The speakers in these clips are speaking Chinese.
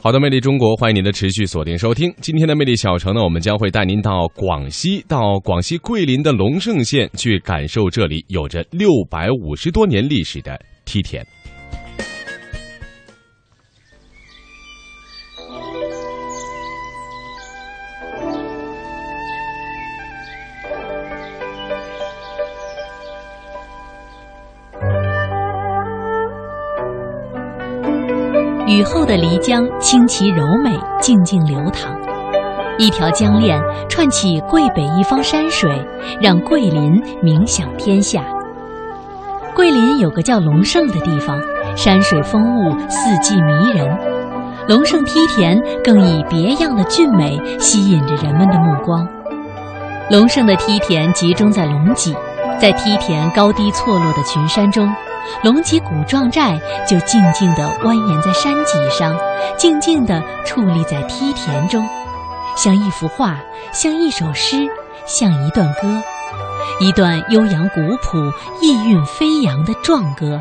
好的，魅力中国，欢迎您的持续锁定收听。今天的魅力小城呢，我们将会带您到广西，到广西桂林的龙胜县去感受这里有着六百五十多年历史的梯田。雨后的漓江清奇柔美，静静流淌，一条江链串起桂北一方山水，让桂林名响天下。桂林有个叫龙胜的地方，山水风物，四季迷人。龙胜梯田更以别样的俊美吸引着人们的目光。龙胜的梯田集中在龙脊，在梯田高低错落的群山中。龙脊古壮寨就静静地蜿蜒在山脊上，静静地矗立在梯田中，像一幅画，像一首诗，像一段歌，一段悠扬古朴、意韵飞扬的壮歌。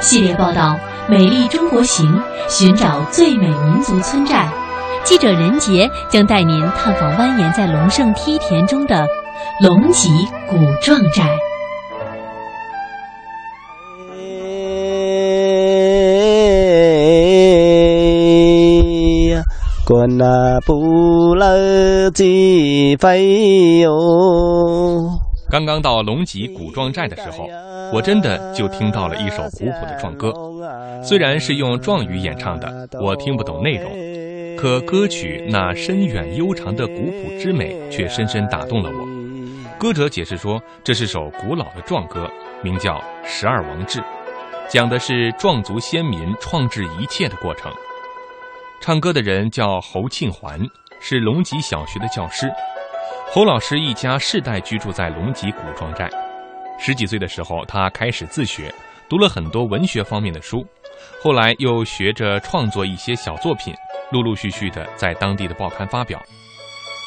系列报道《美丽中国行》，寻找最美民族村寨。记者任杰将带您探访蜿蜒在龙胜梯田中的龙脊古壮寨。滚啊，不乐鸡飞哟！刚刚到龙脊古壮寨的时候，我真的就听到了一首古朴的壮歌。虽然是用壮语演唱的，我听不懂内容，可歌曲那深远悠长的古朴之美却深深打动了我。歌者解释说，这是首古老的壮歌，名叫《十二王志》，讲的是壮族先民创制一切的过程。唱歌的人叫侯庆环，是龙脊小学的教师。侯老师一家世代居住在龙脊古庄寨。十几岁的时候，他开始自学，读了很多文学方面的书，后来又学着创作一些小作品，陆陆续续的在当地的报刊发表。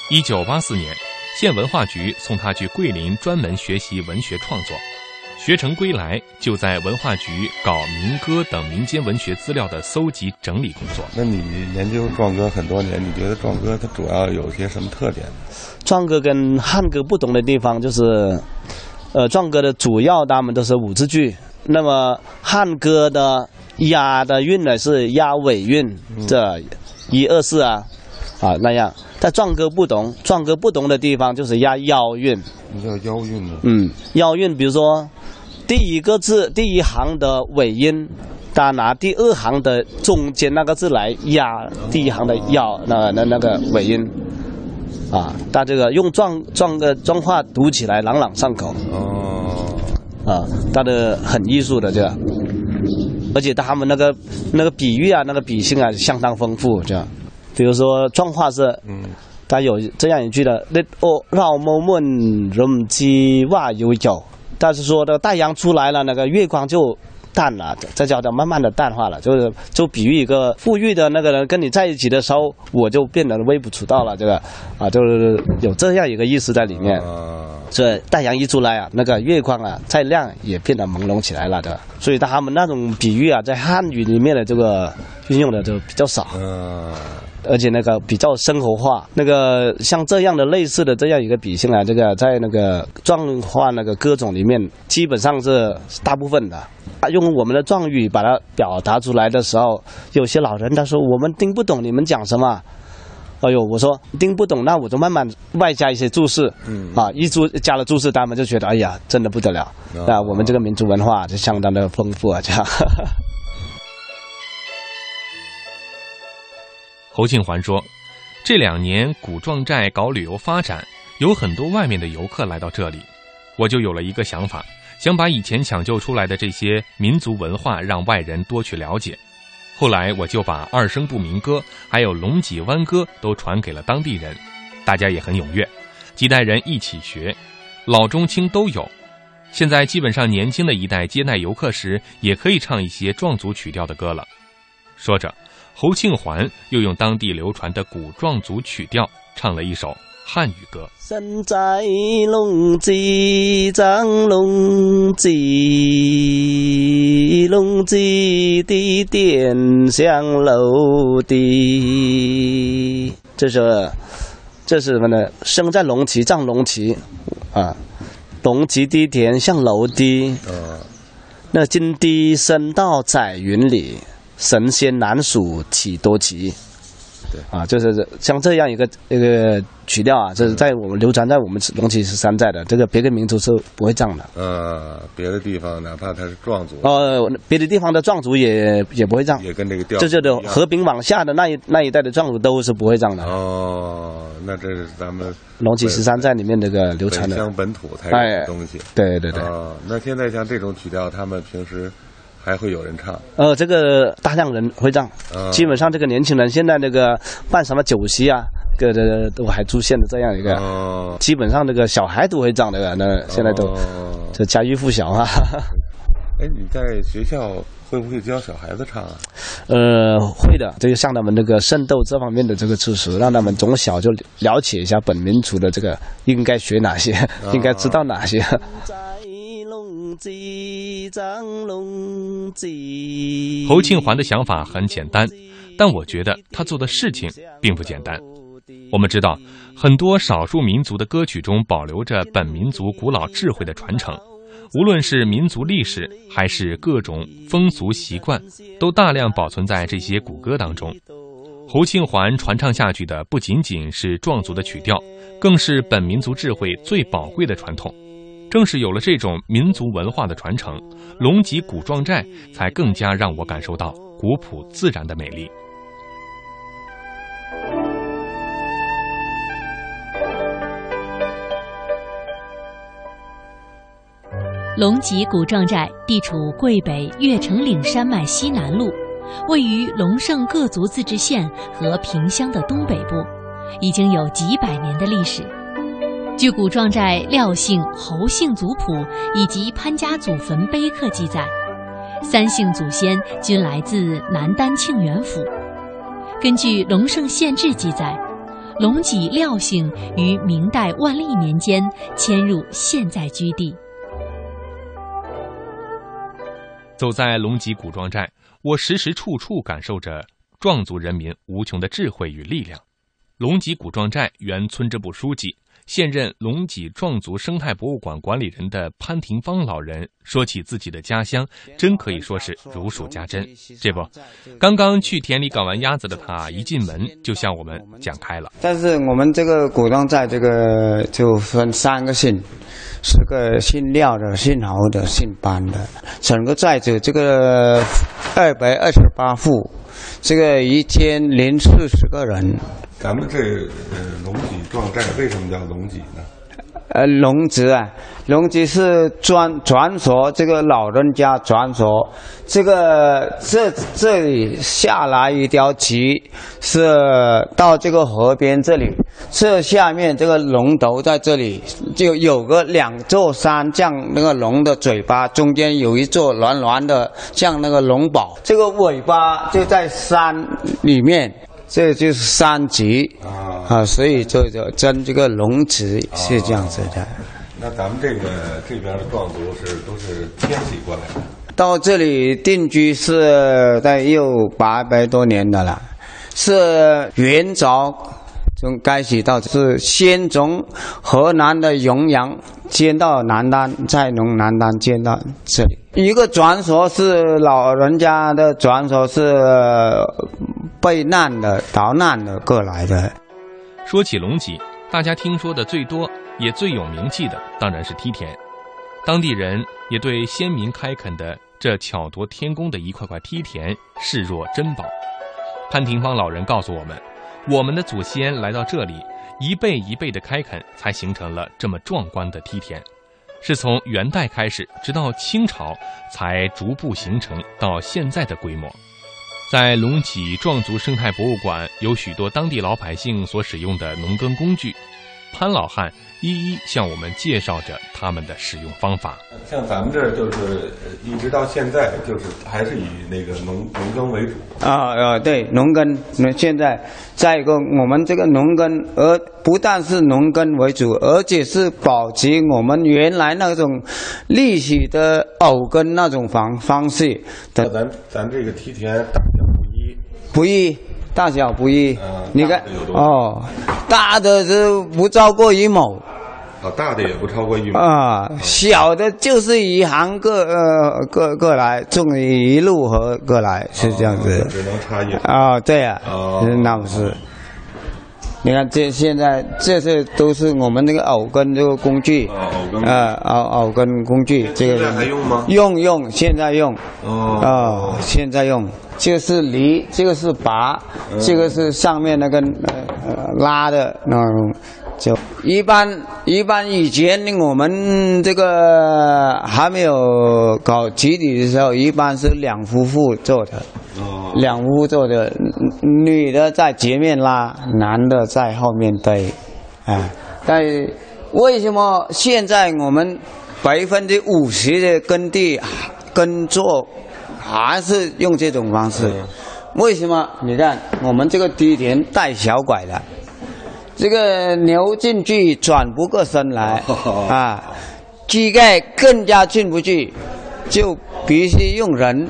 一九八四年，县文化局送他去桂林专门学习文学创作。学成归来，就在文化局搞民歌等民间文学资料的搜集整理工作。那你研究壮歌很多年，你觉得壮歌它主要有些什么特点？壮歌跟汉歌不同的地方就是，呃，壮歌的主要他们都是五字句，那么汉歌的押的韵呢是押尾韵，这一二四啊，啊那样。但壮歌不同，壮歌不同的地方就是押腰韵。什么叫腰韵呢？嗯，腰韵，比如说。第一个字第一行的尾音，他拿第二行的中间那个字来压第一行的要那那那个尾音，啊，他这个用壮壮的壮话读起来朗朗上口。哦。啊，他的很艺术的这，而且他们那个那个比喻啊，那个比兴啊相当丰富，这样。比如说壮话是，嗯，他有这样一句的，那哦，老某们人之话有有。但是说，这个太阳出来了，那个月光就淡了，这叫做慢慢的淡化了。就是就比喻一个富裕的那个人跟你在一起的时候，我就变得微不足道了。这个啊，就是有这样一个意思在里面。这太阳一出来啊，那个月光啊再亮也变得朦胧起来了的。所以他们那种比喻啊，在汉语里面的这个运用的就比较少。而且那个比较生活化，那个像这样的类似的这样一个比性啊，这个在那个壮话那个歌种里面，基本上是大部分的。啊用我们的壮语把它表达出来的时候，有些老人他说我们听不懂你们讲什么。哎呦，我说听不懂，那我就慢慢外加一些注释。嗯。啊，一注加了注释，他们就觉得哎呀，真的不得了。啊，我们这个民族文化就相当的丰富啊，这样。侯庆环说：“这两年古壮寨搞旅游发展，有很多外面的游客来到这里，我就有了一个想法，想把以前抢救出来的这些民族文化让外人多去了解。后来我就把二声部民歌还有龙脊湾歌都传给了当地人，大家也很踊跃，几代人一起学，老中青都有。现在基本上年轻的一代接待游客时，也可以唱一些壮族曲调的歌了。”说着。侯庆环又用当地流传的古壮族曲调唱了一首汉语歌。身在龙脊，长龙脊，龙脊的点香楼的，这是这是什么呢？生在龙旗，藏龙旗啊，龙脊的点像楼的。呃，那金堤深到彩云里，神仙难数几多奇。对啊，就是像这样一个一个曲调啊，这是在我们流传在我们龙脊十三寨的，这个别的民族是不会唱的。呃，别的地方哪怕他是壮族，呃，别的地方的壮族也也不会唱，也跟这个调这就一样的和平往下的那一那一带的壮族都是不会唱的。哦，那这是咱们龙脊十三寨里面这个流传的，本乡本土才有哎的东西。对对对。哦，那现在像这种曲调，他们平时还会有人唱。呃，这个大量人会唱，啊基本上这个年轻人现在那个办什么酒席啊，各个都还出现了这样一个，哦，基本上这个小孩都会唱的，那现在都哦这家喻户晓啊。哎，你在学校会不会教小孩子唱啊？呃，会的，这个向他们这个渗透这方面的这个知识，让他们从小就了解一下本民族的这个应该学哪些，应该知道哪些。龙脊，藏龙脊侯庆环的想法很简单，但我觉得他做的事情并不简单。我们知道，很多少数民族的歌曲中保留着本民族古老智慧的传承，无论是民族历史还是各种风俗习惯，都大量保存在这些古歌当中。侯庆环传唱下去的不仅仅是壮族的曲调，更是本民族智慧最宝贵的传统。正是有了这种民族文化的传承，龙脊古壮寨才更加让我感受到古朴自然的美丽。龙脊古壮寨地处桂北越城岭山脉西南麓，位于龙胜各族自治县和萍乡的东北部，已经有几百年的历史。据古壮寨廖姓、侯姓族谱以及潘家祖坟碑刻记载，三姓祖先均来自南丹庆元府。根据《龙胜县志》记载，龙脊廖姓于明代万历年间迁入现在居地。走在龙脊古壮寨，我时时处处感受着壮族人民无穷的智慧与力量。龙脊古壮寨原村支部书记、现任龙脊壮族生态博物馆管理人的潘廷芳老人说起自己的家乡，真可以说是如数家珍。这不，刚刚去田里赶完鸭子的他，一进门就向我们讲开了。但是我们这个古壮寨这个就分三个姓，是个姓廖的、姓侯的、姓班的。整个寨子这个二百二十八户，这个一千零四十个人。咱们这呃龙脊壮寨为什么叫龙脊呢？呃，龙脊啊，龙脊是传传说，这个老人家传说，这个这这里下来一条脊，是到这个河边这里，这下面这个龙头在这里，就有个两座山，像那个龙的嘴巴，中间有一座圆圆的，像那个龙宝，这个尾巴就在山里面。这就是三级啊啊，所以就就真这个龙池是这样子的。那咱们这个这边的壮族是都是迁徙过来的。到这里定居是在有八百多年的了，是元朝从开始到是先从河南的荥阳迁到南丹，再从南丹迁到这里。一个传说是老人家的传说是避难的、逃难的过来的。说起龙脊，大家听说的最多也最有名气的当然是梯田，当地人也对先民开垦的这巧夺天工的一块块梯田视若珍宝。潘廷芳老人告诉我们，我们的祖先来到这里，一辈一辈的开垦，才形成了这么壮观的梯田，是从元代开始，直到清朝才逐步形成到现在的规模。在隆起壮族生态博物馆有许多当地老百姓所使用的农耕工具，潘老汉一一向我们介绍着他们的使用方法。像咱们这儿就是一直到现在，就是还是以那个农农耕为主。啊啊，对，农耕。那现在再一个，我们这个农耕，而不但是农耕为主，而且是保持我们原来那种历史的偶耕那种方方式的。咱咱这个梯田大小不一，不一，大小不一。嗯你看哦，大的是不超过一亩。啊，大的也不超过一亩。啊，小的就是一行各呃各各来种一路和各来是这样子只能差一。啊，对呀、哦那不是。你看这现在这些都是我们那个藕根这个工具，哦偶耕呃偶偶耕工具，这个现在还用吗？用用，现在用。哦。哦，现在用，这个是犁，这个是拔，嗯。这个是上面那个呃呃拉的那种。就。一般一般以前我们这个还没有搞集体的时候，一般是两夫妇做的，哦两夫妇做的，女女的在前面拉，男的在后面推，啊，但为什么现在我们百分之五十的耕地耕作还是用这种方式？为什么？你看我们这个梯田带小拐的，这个牛进去转不过身来啊，膝盖更加进不去，就必须用人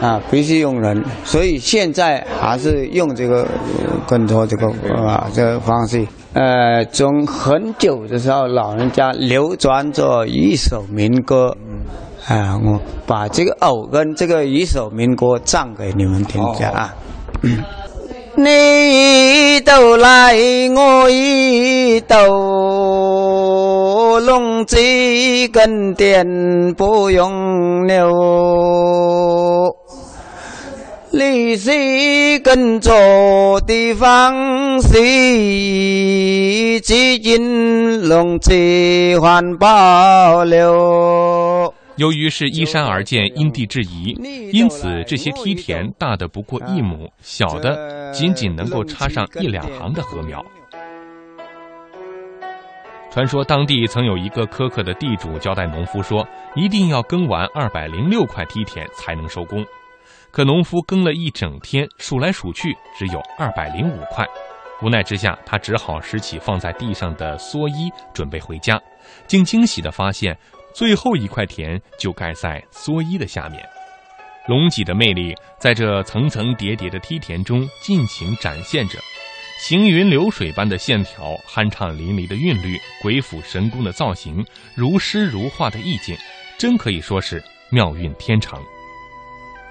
啊，必须用人。所以现在还是用这个呃耕作这个啊这个方式。呃，从很久的时候，老人家流传着一首民歌。啊，我把这个偶跟这个一首民歌唱给你们听一下啊。你一斗来，我一斗，龙子跟电不用牛。你是跟着的方式，基金龙气还保留。由于是依山而建，因地制宜，因此这些梯田大的不过一亩，小的仅仅能够插上一两行的禾苗。传说当地曾有一个苛刻的地主交代农夫说，一定要耕完二百零六块梯田才能收工。可农夫耕了一整天，数来数去只有二百零五块。无奈之下，他只好拾起放在地上的蓑衣，准备回家。竟惊喜地发现，最后一块田就盖在蓑衣的下面。龙脊的魅力在这层层叠叠的梯田中尽情展现着，行云流水般的线条，酣畅淋漓的韵律，鬼斧神工的造型，如诗如画的意境，真可以说是妙韵天成。